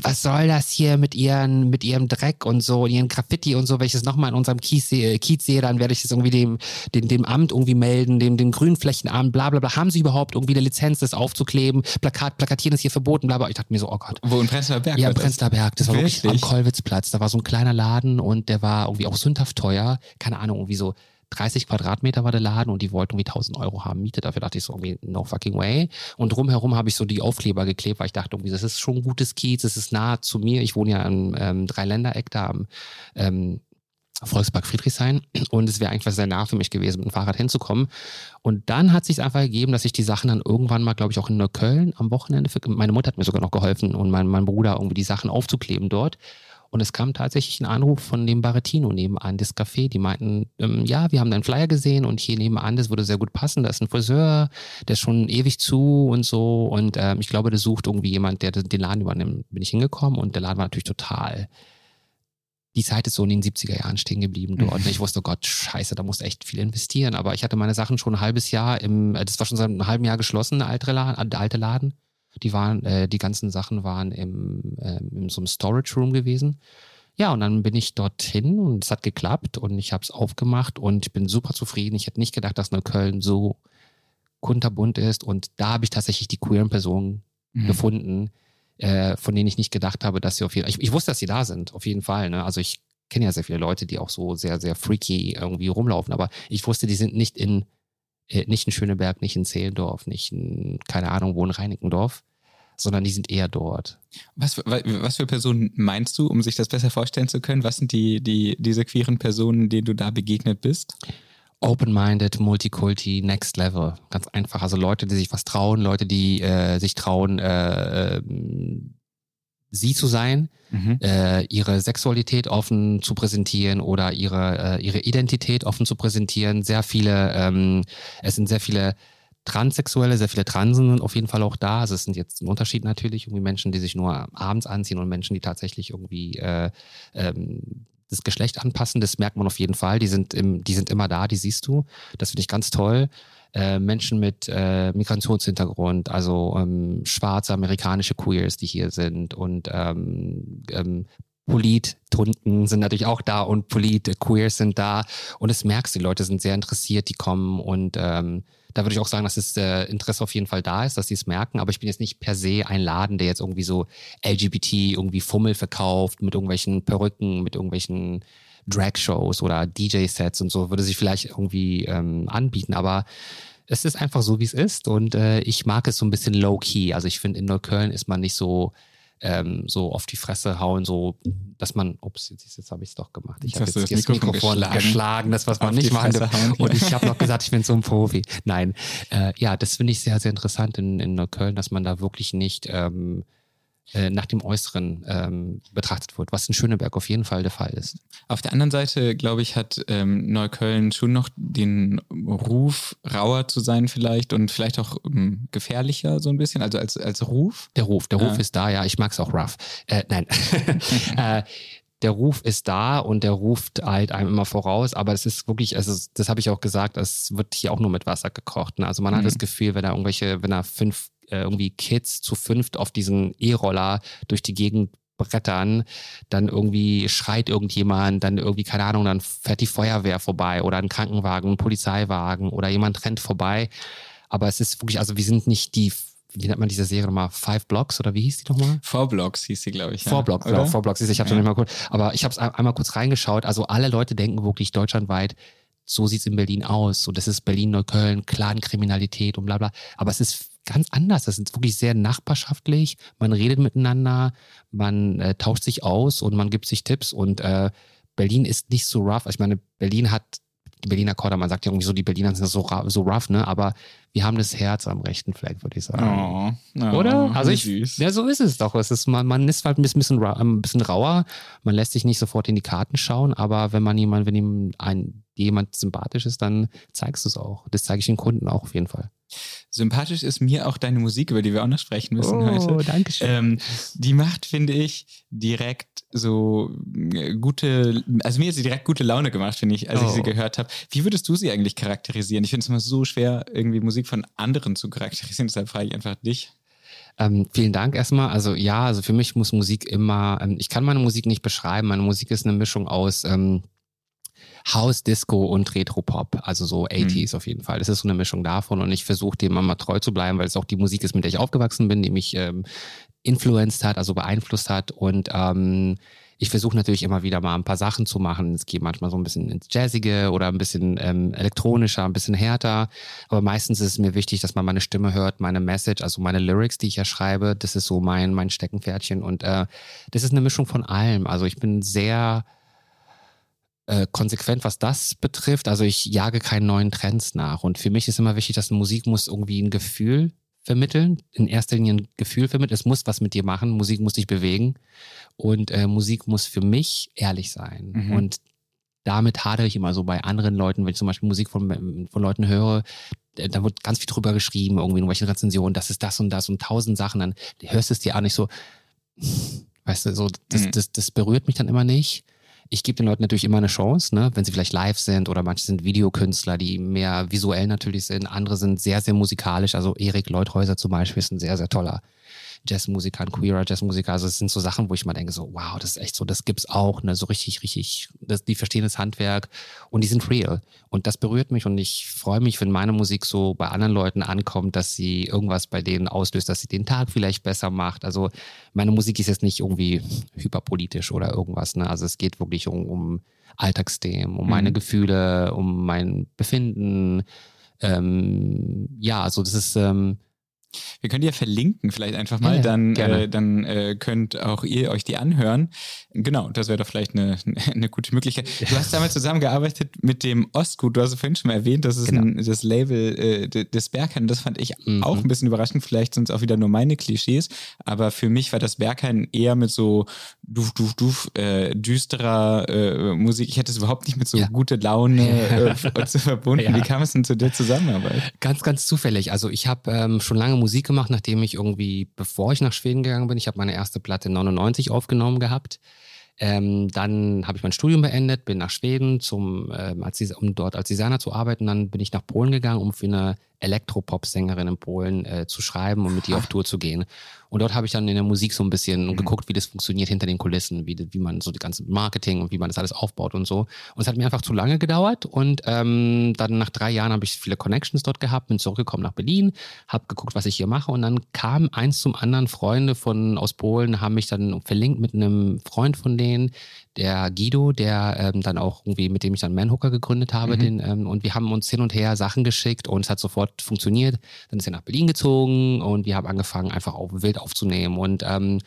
was soll das hier mit ihren, mit ihrem Dreck und so, und ihren Graffiti und so, wenn ich das nochmal in unserem Kiez, sehe- Kiez sehe, dann werde ich das irgendwie dem, dem, dem Amt irgendwie melden, dem, dem Grünflächenamt, bla bla bla. Haben sie überhaupt irgendwie eine Lizenz, das aufzukleben? Plakat, Plakatieren ist hier verboten, bla bla. Ich dachte mir so, oh Gott. Wo in Prenzlauer Berg? Ja, das? Prenzlauer Berg. Das war wirklich, Wirklich? am Kollwitzplatz. Da war so ein kleiner Laden und der war irgendwie auch sündhaft teuer. Keine Ahnung, irgendwie so 30 Quadratmeter war der Laden und die wollten irgendwie 1000 Euro haben Miete. Dafür dachte ich so irgendwie, no fucking way. Und drumherum habe ich so die Aufkleber geklebt, weil ich dachte irgendwie, das ist schon ein gutes Kiez, das ist nah zu mir. Ich wohne ja im ähm, Dreiländereck da am ähm, Volkspark Friedrichshain und es wäre einfach sehr nah für mich gewesen, mit dem Fahrrad hinzukommen. Und dann hat sich einfach gegeben, dass ich die Sachen dann irgendwann mal, glaube ich, auch in Neukölln am Wochenende, für, meine Mutter hat mir sogar noch geholfen und mein, mein Bruder irgendwie die Sachen aufzukleben dort. Und es kam tatsächlich ein Anruf von dem Barettino nebenan, das Café. Die meinten, ähm, ja, wir haben deinen Flyer gesehen und hier nebenan, das würde sehr gut passen. Da ist ein Friseur, der ist schon ewig zu und so. Und ähm, ich glaube, der sucht irgendwie jemand, der den Laden übernimmt. Bin ich hingekommen und der Laden war natürlich total die Zeit ist so in den 70er Jahren stehen geblieben dort. Und ich wusste, oh Gott, scheiße, da musst du echt viel investieren. Aber ich hatte meine Sachen schon ein halbes Jahr im, äh, das war schon seit einem halben Jahr geschlossen, der alte Laden. Der alte Laden. Die waren, äh, die ganzen Sachen waren im, ähm, in so einem Storage Room gewesen. Ja, und dann bin ich dorthin und es hat geklappt und ich habe es aufgemacht und ich bin super zufrieden. Ich hätte nicht gedacht, dass Neukölln so kunterbunt ist und da habe ich tatsächlich die queeren Personen Mhm. gefunden, äh, von denen ich nicht gedacht habe, dass sie auf jeden Fall. Ich, ich wusste, dass sie da sind, auf jeden Fall. Ne? Also ich kenne ja sehr viele Leute, die auch so sehr, sehr freaky irgendwie rumlaufen, aber ich wusste, die sind nicht in, äh, nicht in Schöneberg, nicht in Zehlendorf, nicht in, keine Ahnung, wo in Reinickendorf, sondern die sind eher dort. Was, was für Personen meinst du, um sich das besser vorstellen zu können? Was sind die, die, diese queeren Personen, denen du da begegnet bist? Open-minded, Multikulti, Next Level. Ganz einfach. Also Leute, die sich was trauen, Leute, die äh, sich trauen, äh, ähm, sie zu sein, Mhm. äh, ihre Sexualität offen zu präsentieren oder ihre, äh, ihre Identität offen zu präsentieren. Sehr viele, ähm, es sind sehr viele Transsexuelle, sehr viele Transen sind auf jeden Fall auch da. Also es sind jetzt ein Unterschied natürlich, irgendwie Menschen, die sich nur abends anziehen und Menschen, die tatsächlich irgendwie äh, ähm, das Geschlecht anpassen. Das merkt man auf jeden Fall. Die sind, im, die sind immer da, die siehst du. Das finde ich ganz toll. Äh, Menschen mit äh, Migrationshintergrund, also ähm, schwarze amerikanische Queers, die hier sind und ähm, ähm, Polit-Tunden sind natürlich auch da und Polit-Queers sind da. Und das merkst die Leute sind sehr interessiert, die kommen und ähm, da würde ich auch sagen, dass das äh, Interesse auf jeden Fall da ist, dass sie es merken, aber ich bin jetzt nicht per se ein Laden, der jetzt irgendwie so LGBT irgendwie Fummel verkauft mit irgendwelchen Perücken, mit irgendwelchen Drag-Shows oder DJ-Sets und so, würde sich vielleicht irgendwie ähm, anbieten, aber es ist einfach so, wie es ist und äh, ich mag es so ein bisschen low-key. Also ich finde, in Neukölln ist man nicht so ähm, so auf die Fresse hauen, so, dass man, ups, jetzt, jetzt habe ich es doch gemacht. Ich habe jetzt das Mikrofon Mikrofon geschlagen. geschlagen, das, was man nicht machen darf. Und ich habe noch gesagt, ich bin so ein Profi. Nein, äh, ja, das finde ich sehr, sehr interessant in, in Neukölln, dass man da wirklich nicht ähm, äh, nach dem Äußeren ähm, betrachtet wird, was in Schöneberg auf jeden Fall der Fall ist. Auf der anderen Seite, glaube ich, hat ähm, Neukölln schon noch den Ruf, rauer zu sein vielleicht und vielleicht auch ähm, gefährlicher so ein bisschen, also als, als Ruf. Der Ruf, der Ruf Ja. ist da, ja, ich mag es auch rough. Äh, nein. äh, der Ruf ist da und der ruft halt einem immer voraus, aber es ist wirklich, also das habe ich auch gesagt, es wird hier auch nur mit Wasser gekocht. Ne? Also man hat Mhm. das Gefühl, wenn da irgendwelche, wenn da fünf äh, irgendwie Kids zu fünft auf diesen E-Roller durch die Gegend brettern, dann irgendwie schreit irgendjemand, dann irgendwie, keine Ahnung, dann fährt die Feuerwehr vorbei oder ein Krankenwagen, ein Polizeiwagen oder jemand rennt vorbei. Aber es ist wirklich, also wir sind nicht die, wie nennt man diese Serie nochmal? Five Blocks oder wie hieß die nochmal? Vorblocks hieß sie, glaube ich. Ja. Vorblocks, Oder? genau, Vorblocks. Ich habe Ja. schon nicht mal kurz, aber ich habe es einmal kurz reingeschaut. Also alle Leute denken wirklich deutschlandweit, so sieht's in Berlin aus. Und das ist Berlin, Neukölln, Clankriminalität und bla bla. Aber es ist ganz anders. Das ist wirklich sehr nachbarschaftlich. Man redet miteinander, man äh, tauscht sich aus und man gibt sich Tipps. Und äh, Berlin ist nicht so rough. Ich meine, Berlin hat die Berliner Korder, man sagt ja irgendwie so, die Berliner sind so, so rough, ne? Aber wir haben das Herz am rechten Fleck, würde ich sagen. Oh, oh, Oder? Also ich, süß. ja, so ist es doch. Es ist, man, man ist halt ein bisschen, ein bisschen rauer, man lässt sich nicht sofort in die Karten schauen, aber wenn man jemand, wenn ihm ein, jemand sympathisch ist, dann zeigst du es auch. Das zeige ich den Kunden auch auf jeden Fall. Sympathisch ist mir auch deine Musik, über die wir auch noch sprechen müssen oh, heute. danke schön. Ähm, die macht, finde ich, direkt so äh, gute, also mir hat sie direkt gute Laune gemacht, finde ich, als oh. ich sie oh. gehört habe. Wie würdest du sie eigentlich charakterisieren? Ich finde es immer so schwer, irgendwie Musik von anderen zu charakterisieren, deshalb frage ich einfach dich. Ähm, vielen Dank erstmal. Also ja, also für mich muss Musik immer, ähm, ich kann meine Musik nicht beschreiben. Meine Musik ist eine Mischung aus ähm, House, Disco und Retro-Pop, also so 80s mhm. auf jeden Fall. Das ist so eine Mischung davon und ich versuche dem immer treu zu bleiben, weil es auch die Musik ist, mit der ich aufgewachsen bin, die mich ähm, influenced hat, also beeinflusst hat und ähm, ich versuche natürlich immer wieder mal ein paar Sachen zu machen. Es geht manchmal so ein bisschen ins Jazzige oder ein bisschen ähm, elektronischer, ein bisschen härter. Aber meistens ist es mir wichtig, dass man meine Stimme hört, meine Message, also meine Lyrics, die ich ja schreibe. Das ist so mein, mein Steckenpferdchen. Und äh, das ist eine Mischung von allem. Also ich bin sehr äh, konsequent, was das betrifft. Also ich jage keinen neuen Trends nach. Und für mich ist immer wichtig, dass Musik muss irgendwie ein Gefühl vermitteln. In erster Linie ein Gefühl vermitteln. Es muss was mit dir machen. Musik muss dich bewegen. Und äh, Musik muss für mich ehrlich sein. Mhm. Und damit hadere ich immer so bei anderen Leuten, wenn ich zum Beispiel Musik von, von Leuten höre, da wird ganz viel drüber geschrieben, irgendwie in welchen Rezensionen, das ist das und das und tausend Sachen, dann hörst du es dir an, nicht so, weißt du, so, das, mhm. das, das berührt mich dann immer nicht ich gebe den Leuten natürlich immer eine Chance, ne? wenn sie vielleicht live sind oder manche sind Videokünstler, die mehr visuell natürlich sind. Andere sind sehr, sehr musikalisch. Also Erik Leuthäuser zum Beispiel ist ein sehr, sehr toller Jazzmusiker, ein queerer Jazzmusiker. Also es sind so Sachen, wo ich mal denke, so, wow, das ist echt so, das gibt's auch, ne, so richtig, richtig, das, die verstehen das Handwerk und die sind real. Und das berührt mich und ich freue mich, wenn meine Musik so bei anderen Leuten ankommt, dass sie irgendwas bei denen auslöst, dass sie den Tag vielleicht besser macht. Also meine Musik ist jetzt nicht irgendwie hyperpolitisch oder irgendwas, ne. Also es geht wirklich um, um Alltagsthemen, um mhm. meine Gefühle, um mein Befinden. Ähm, ja, also das ist, ähm, wir können die ja verlinken, vielleicht einfach mal, ja, dann, äh, dann äh, könnt auch ihr euch die anhören. Genau, das wäre doch vielleicht eine, eine gute Möglichkeit. Du hast damals zusammengearbeitet mit dem Ostgut, du hast vorhin schon mal erwähnt, das ist genau. ein, das Label äh, des Berghain. Das fand ich mhm. auch ein bisschen überraschend, vielleicht sind es auch wieder nur meine Klischees, aber für mich war das Berghain eher mit so duf, duf, duf, äh, düsterer äh, Musik. Ich hätte es überhaupt nicht mit so ja. gute Laune äh, verbunden. Ja. Wie kam es denn zu der Zusammenarbeit? Ganz, ganz zufällig. Also ich habe ähm, schon lange Musik gemacht, nachdem ich irgendwie, bevor ich nach Schweden gegangen bin, ich habe meine erste Platte 99 aufgenommen gehabt. Ähm, dann habe ich mein Studium beendet, bin nach Schweden, zum, ähm, als, um dort als Designer zu arbeiten. Dann bin ich nach Polen gegangen, um für eine Elektropop-Sängerin in Polen äh, zu schreiben und mit ihr auf Tour zu gehen. Und dort habe ich dann in der Musik so ein bisschen mhm. geguckt, wie das funktioniert hinter den Kulissen, wie, wie man so die ganze Marketing und wie man das alles aufbaut und so. Und es hat mir einfach zu lange gedauert. Und ähm, dann nach drei Jahren habe ich viele Connections dort gehabt, bin zurückgekommen nach Berlin, habe geguckt, was ich hier mache. Und dann kam eins zum anderen. Freunde von aus Polen haben mich dann verlinkt mit einem Freund von denen, der Guido, der ähm, dann auch irgendwie, mit dem ich dann Manhooker gegründet habe, mhm. den, ähm, und wir haben uns hin und her Sachen geschickt und es hat sofort funktioniert. Dann ist er nach Berlin gezogen und wir haben angefangen, einfach auf wild aufzunehmen und ähm,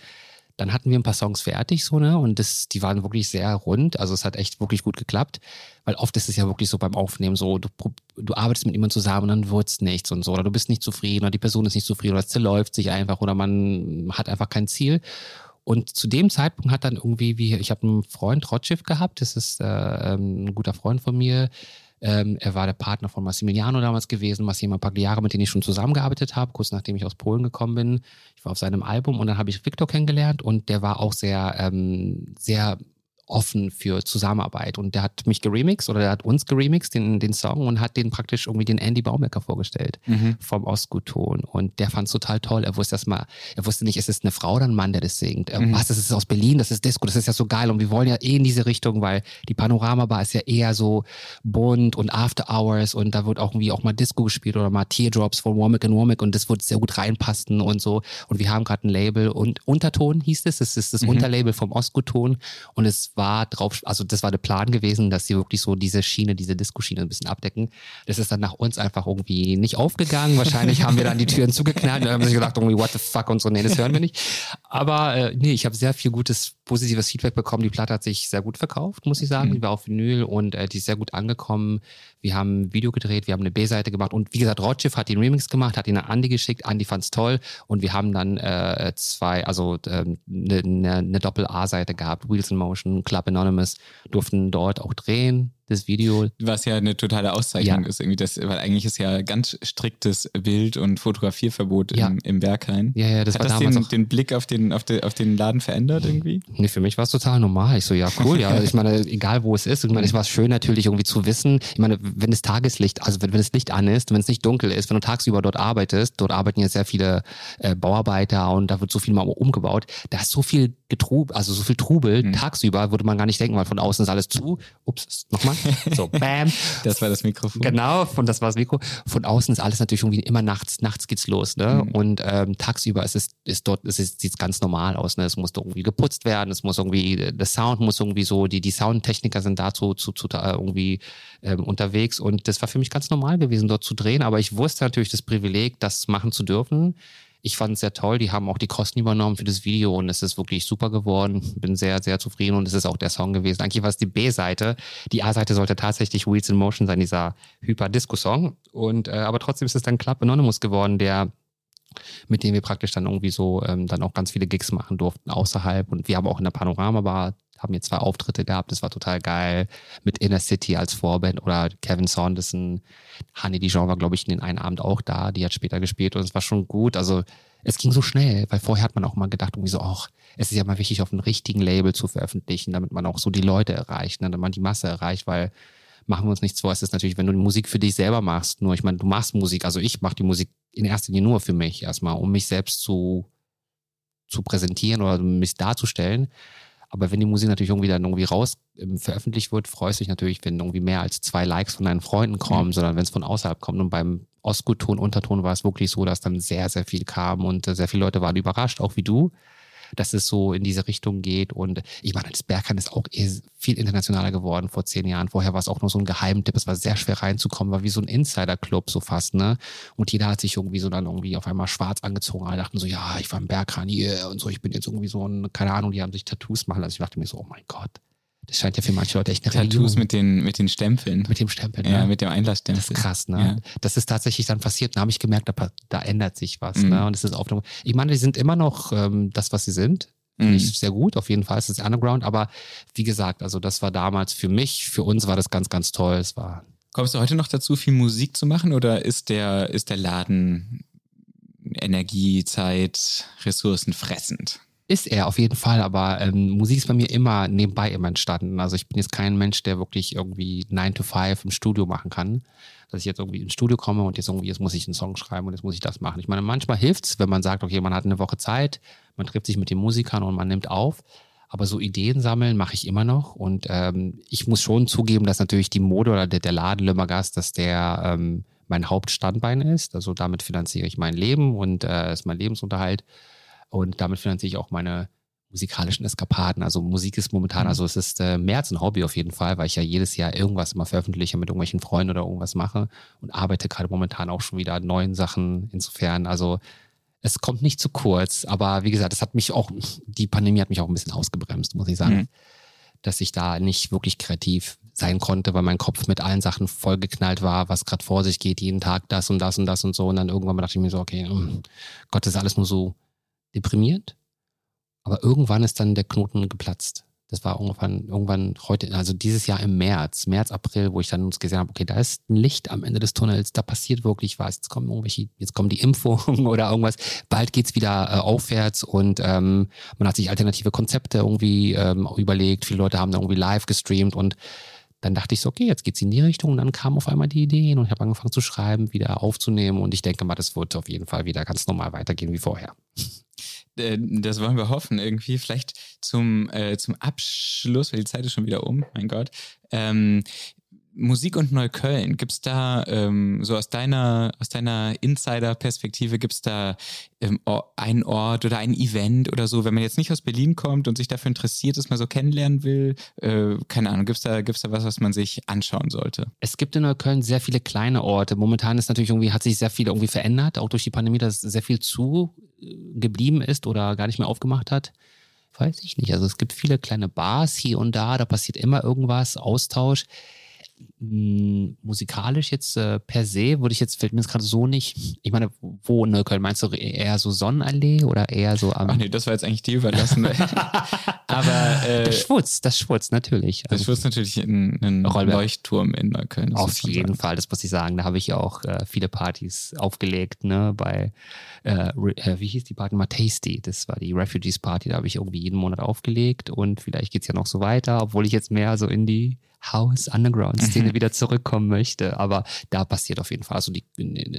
dann hatten wir ein paar Songs fertig, so, ne? Und das, die waren wirklich sehr rund. Also es hat echt wirklich gut geklappt. Weil oft ist es ja wirklich so beim Aufnehmen so, du, du arbeitest mit jemandem zusammen und dann wird's nichts und so. Oder du bist nicht zufrieden oder die Person ist nicht zufrieden oder es zerläuft sich einfach oder man hat einfach kein Ziel. Und zu dem Zeitpunkt hat dann irgendwie, wie ich habe einen Freund, Rotschiff gehabt, das ist äh, ähm, ein guter Freund von mir. Ähm, er war der Partner von Massimiliano damals gewesen, Massimo Pagliare, mit dem ich schon zusammengearbeitet habe, kurz nachdem ich aus Polen gekommen bin. Ich war auf seinem Album und dann habe ich Victor kennengelernt und der war auch sehr, ähm, sehr offen für Zusammenarbeit. Und der hat mich geremixed oder der hat uns geremixed, den, den Song, und hat den praktisch irgendwie den Andy Baumecker vorgestellt mhm. vom Ostgut-Ton. Und der fand es total toll. Er wusste erstmal, er wusste nicht, ist es eine Frau oder ein Mann, der das singt. Mhm. Was, das ist aus Berlin, das ist Disco, das ist ja so geil. Und wir wollen ja eh in diese Richtung, weil die Panorama-Bar ist ja eher so bunt und After Hours und da wird auch irgendwie auch mal Disco gespielt oder mal Teardrops von Womack and Womack und das wird sehr gut reinpassen und so. Und wir haben gerade ein Label und Unterton hieß es, das ist das mhm. Unterlabel vom Ostgut-Ton und es war drauf, also das war der Plan gewesen, dass sie wirklich so diese Schiene, diese Disco-Schiene ein bisschen abdecken. Das ist dann nach uns einfach irgendwie nicht aufgegangen. Wahrscheinlich haben wir dann die Türen zugeknallt und haben sich gedacht, irgendwie, what the fuck und so, nee, das hören wir nicht. Aber äh, nee, ich habe sehr viel gutes positives Feedback bekommen. Die Platte hat sich sehr gut verkauft, muss ich sagen. Mhm. Die war auf Vinyl und äh, die ist sehr gut angekommen. Wir haben ein Video gedreht, wir haben eine B-Seite gemacht und wie gesagt, Rotschiff hat den Remix gemacht, hat ihn an Andy geschickt. Andy fand's toll und wir haben dann äh, zwei, also eine ähm, ne, ne Doppel-A-Seite gehabt, Wheels in Motion, Club Anonymous, durften dort auch drehen das Video. Was ja eine totale Auszeichnung ja. ist, irgendwie das, weil eigentlich ist ja ganz striktes Bild- und Fotografierverbot ja. im, im Berghain. Ja, ja, das Hat war das damals den, auch den Blick auf den, auf, den, auf den Laden verändert irgendwie? Nee, für mich war es total normal. Ich so, ja, cool, ja. Ich meine, egal wo es ist, ich meine, es war schön natürlich irgendwie zu wissen. Ich meine, wenn das Tageslicht, also wenn, wenn das Licht an ist, wenn es nicht dunkel ist, wenn du tagsüber dort arbeitest, dort arbeiten ja sehr viele äh, Bauarbeiter und da wird so viel mal umgebaut, da ist so viel Getrub, also so viel Trubel, mhm. tagsüber würde man gar nicht denken, weil von außen ist alles zu. Ups, nochmal. So, bam. Das war das Mikrofon. Genau, von das war das Mikro. Von außen ist alles natürlich irgendwie immer nachts, nachts geht's los, ne? Mhm. Und ähm, tagsüber ist es, ist dort, ist es sieht ganz normal aus, ne? Es muss irgendwie geputzt werden, es muss irgendwie, der Sound muss irgendwie so, die, die Soundtechniker sind dazu zu, zu, irgendwie ähm, unterwegs und das war für mich ganz normal gewesen, dort zu drehen, aber ich wusste natürlich das Privileg, das machen zu dürfen ich fand es sehr toll. Die haben auch die Kosten übernommen für das Video und es ist wirklich super geworden. Bin sehr, sehr zufrieden und es ist auch der Song gewesen. Eigentlich war es die B-Seite. Die A-Seite sollte tatsächlich Wheels in Motion sein, dieser Hyper-Disco-Song. Äh, aber trotzdem ist es dann Club Anonymous geworden, der mit dem wir praktisch dann irgendwie so ähm, dann auch ganz viele Gigs machen durften außerhalb. Und wir haben auch in der Panorama-Bar haben hier zwei Auftritte gehabt, das war total geil. Mit Inner City als Vorband oder Kevin Saunderson, Honey Dijon war, glaube ich, in den einen Abend auch da, die hat später gespielt und es war schon gut. Also es ging so schnell, weil vorher hat man auch mal gedacht, irgendwie so, ach, es ist ja mal wichtig, auf einem richtigen Label zu veröffentlichen, damit man auch so die Leute erreicht, ne, damit man die Masse erreicht, weil machen wir uns nichts vor, es ist natürlich, wenn du die Musik für dich selber machst, nur ich meine, du machst Musik, also ich mache die Musik in erster Linie nur für mich erstmal, um mich selbst zu, zu präsentieren oder mich darzustellen. Aber wenn die Musik natürlich irgendwie dann irgendwie raus ähm, veröffentlicht wird, freust du dich natürlich, wenn irgendwie mehr als zwei Likes von deinen Freunden kommen, mhm. sondern wenn es von außerhalb kommt. Und beim Osco-Ton, Unterton war es wirklich so, dass dann sehr, sehr viel kam und äh, sehr viele Leute waren überrascht, auch wie du dass es so in diese Richtung geht. Und ich meine, das Berghain ist auch viel internationaler geworden vor zehn Jahren. Vorher war es auch nur so ein Geheimtipp. Es war sehr schwer reinzukommen, war wie so ein Insider-Club so fast, ne? Und jeder hat sich irgendwie so dann irgendwie auf einmal schwarz angezogen. Alle dachten so, ja, ich war im Berghain hier und so, ich bin jetzt irgendwie so ein, keine Ahnung, die haben sich Tattoos machen lassen. Ich dachte mir so, oh mein Gott. Das scheint ja für manche Leute echt eine Tattoos Religion. mit den, mit den Stempeln. Mit dem Stempeln, ja. ja. mit dem Einlassstempel. Das ist krass, ne? Ja. Das ist tatsächlich dann passiert. Da habe ich gemerkt, da, da ändert sich was, mhm. ne? Und es ist auf Ich meine, die sind immer noch ähm, das, was sie sind. Finde mhm. ich sehr gut, auf jeden Fall ist es Underground. Aber wie gesagt, also das war damals für mich, für uns war das ganz, ganz toll. Es war. Kommst du heute noch dazu, viel Musik zu machen oder ist der, ist der Laden Energie, Zeit, Ressourcen fressend? Ist er auf jeden Fall, aber ähm, Musik ist bei mir immer nebenbei immer entstanden. Also ich bin jetzt kein Mensch, der wirklich irgendwie 9 to 5 im Studio machen kann. Dass ich jetzt irgendwie ins Studio komme und jetzt irgendwie, jetzt muss ich einen Song schreiben und jetzt muss ich das machen. Ich meine, manchmal hilft es, wenn man sagt, okay, man hat eine Woche Zeit, man trifft sich mit den Musikern und man nimmt auf. Aber so Ideen sammeln mache ich immer noch. Und ähm, ich muss schon zugeben, dass natürlich die Mode oder der, der Laden Lömmergast, dass der ähm, mein Hauptstandbein ist. Also damit finanziere ich mein Leben und äh, ist mein Lebensunterhalt. Und damit finanziere ich auch meine musikalischen Eskapaden. Also Musik ist momentan, mhm. also es ist äh, mehr als ein Hobby auf jeden Fall, weil ich ja jedes Jahr irgendwas immer veröffentliche mit irgendwelchen Freunden oder irgendwas mache und arbeite gerade momentan auch schon wieder an neuen Sachen. Insofern, also es kommt nicht zu kurz, aber wie gesagt, es hat mich auch, die Pandemie hat mich auch ein bisschen ausgebremst, muss ich sagen. Mhm. Dass ich da nicht wirklich kreativ sein konnte, weil mein Kopf mit allen Sachen vollgeknallt war, was gerade vor sich geht, jeden Tag das und das und das und so. Und dann irgendwann dachte ich mir so, okay, oh Gott, das ist alles nur so deprimiert. Aber irgendwann ist dann der Knoten geplatzt. Das war irgendwann, irgendwann heute, also dieses Jahr im März, März, April, wo ich dann uns gesehen habe, okay, da ist ein Licht am Ende des Tunnels, da passiert wirklich was. Jetzt kommen irgendwelche, jetzt kommen die Impfungen oder irgendwas. Bald geht's wieder äh, aufwärts und ähm, man hat sich alternative Konzepte irgendwie ähm, überlegt. Viele Leute haben da irgendwie live gestreamt und dann dachte ich so, okay, jetzt geht's in die Richtung und dann kamen auf einmal die Ideen und ich habe angefangen zu schreiben, wieder aufzunehmen und ich denke mal, das wird auf jeden Fall wieder ganz normal weitergehen wie vorher. Äh, das wollen wir hoffen irgendwie. Vielleicht zum, äh, zum Abschluss, weil die Zeit ist schon wieder um, mein Gott. Ähm, Musik und Neukölln, gibt es da ähm, so aus deiner, aus deiner Insider-Perspektive, gibt es da ähm, einen Ort oder ein Event oder so, wenn man jetzt nicht aus Berlin kommt und sich dafür interessiert, dass man so kennenlernen will? Äh, keine Ahnung, gibt es da, gibt's da was, was man sich anschauen sollte? Es gibt in Neukölln sehr viele kleine Orte. Momentan ist natürlich irgendwie, hat sich sehr viel irgendwie verändert, auch durch die Pandemie, dass sehr viel zu geblieben ist oder gar nicht mehr aufgemacht hat. weiß ich nicht. Also es gibt viele kleine Bars hier und da, da passiert immer irgendwas, Austausch. Musikalisch jetzt äh, per se würde ich jetzt, fällt mir jetzt gerade so nicht, ich meine, wo in Neukölln, meinst du eher so Sonnenallee oder eher so am... Ach nee, das war jetzt eigentlich die überlassen. Aber äh, das Schwutz, das Schwutz, natürlich. Das also, Schwutz natürlich ein, ein Leuchtturm in Neukölln. Auf jeden sagen. Fall, das muss ich sagen. Da habe ich ja auch äh, viele Partys aufgelegt, ne, bei, äh, äh, wie hieß die Party mal? Tasty, das war die Refugees Party, da habe ich irgendwie jeden Monat aufgelegt und vielleicht geht es ja noch so weiter, obwohl ich jetzt mehr so in die House Underground Szene mhm. wieder zurückkommen möchte. Aber da passiert auf jeden Fall. Also die,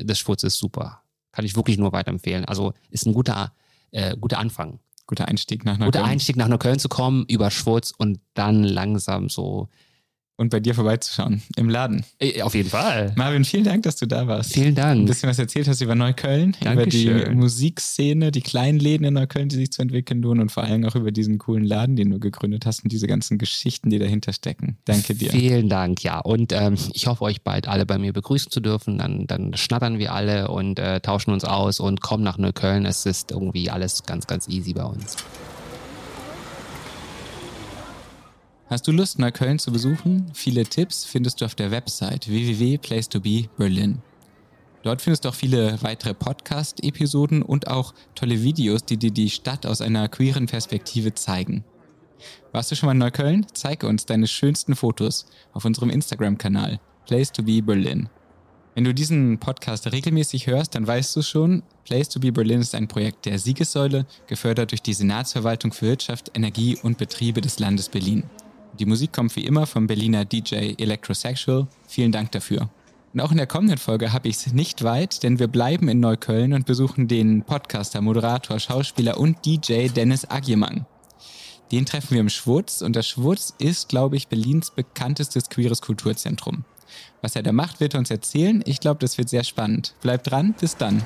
das Schwurz ist super. Kann ich wirklich nur weiterempfehlen. Also ist ein guter, äh, guter Anfang. Guter Einstieg nach Neukölln. Guter Einstieg nach Neukölln zu kommen, über Schwurz und dann langsam so und bei dir vorbeizuschauen im Laden. Äh, auf jeden Fall. Marvin, vielen Dank, dass du da warst. Vielen Dank. Ein bisschen was erzählt hast über Neukölln, Dankeschön. über die Musikszene, die kleinen Läden in Neukölln, die sich zu entwickeln tun und vor allem auch über diesen coolen Laden, den du gegründet hast und diese ganzen Geschichten, die dahinter stecken. Danke dir. Vielen Dank, ja. Und ähm, ich hoffe, euch bald alle bei mir begrüßen zu dürfen. Dann, dann schnattern wir alle und äh, tauschen uns aus und kommen nach Neukölln. Es ist irgendwie alles ganz, ganz easy bei uns. Hast du Lust, Neukölln zu besuchen? Viele Tipps findest du auf der Website www.placetobeberlin. Dort findest du auch viele weitere Podcast-Episoden und auch tolle Videos, die dir die Stadt aus einer queeren Perspektive zeigen. Warst du schon mal in Neukölln? Zeige uns deine schönsten Fotos auf unserem Instagram-Kanal Place to Be Berlin. Wenn du diesen Podcast regelmäßig hörst, dann weißt du schon, Place to Be Berlin ist ein Projekt der Siegessäule, gefördert durch die Senatsverwaltung für Wirtschaft, Energie und Betriebe des Landes Berlin. Die Musik kommt wie immer vom Berliner DJ Electrosexual. Vielen Dank dafür. Und auch in der kommenden Folge habe ich es nicht weit, denn wir bleiben in Neukölln und besuchen den Podcaster, Moderator, Schauspieler und DJ Dennis Agjemann. Den treffen wir im Schwurz und das Schwurz ist, glaube ich, Berlins bekanntestes queeres Kulturzentrum. Was er da macht, wird er uns erzählen. Ich glaube, das wird sehr spannend. Bleibt dran, bis dann.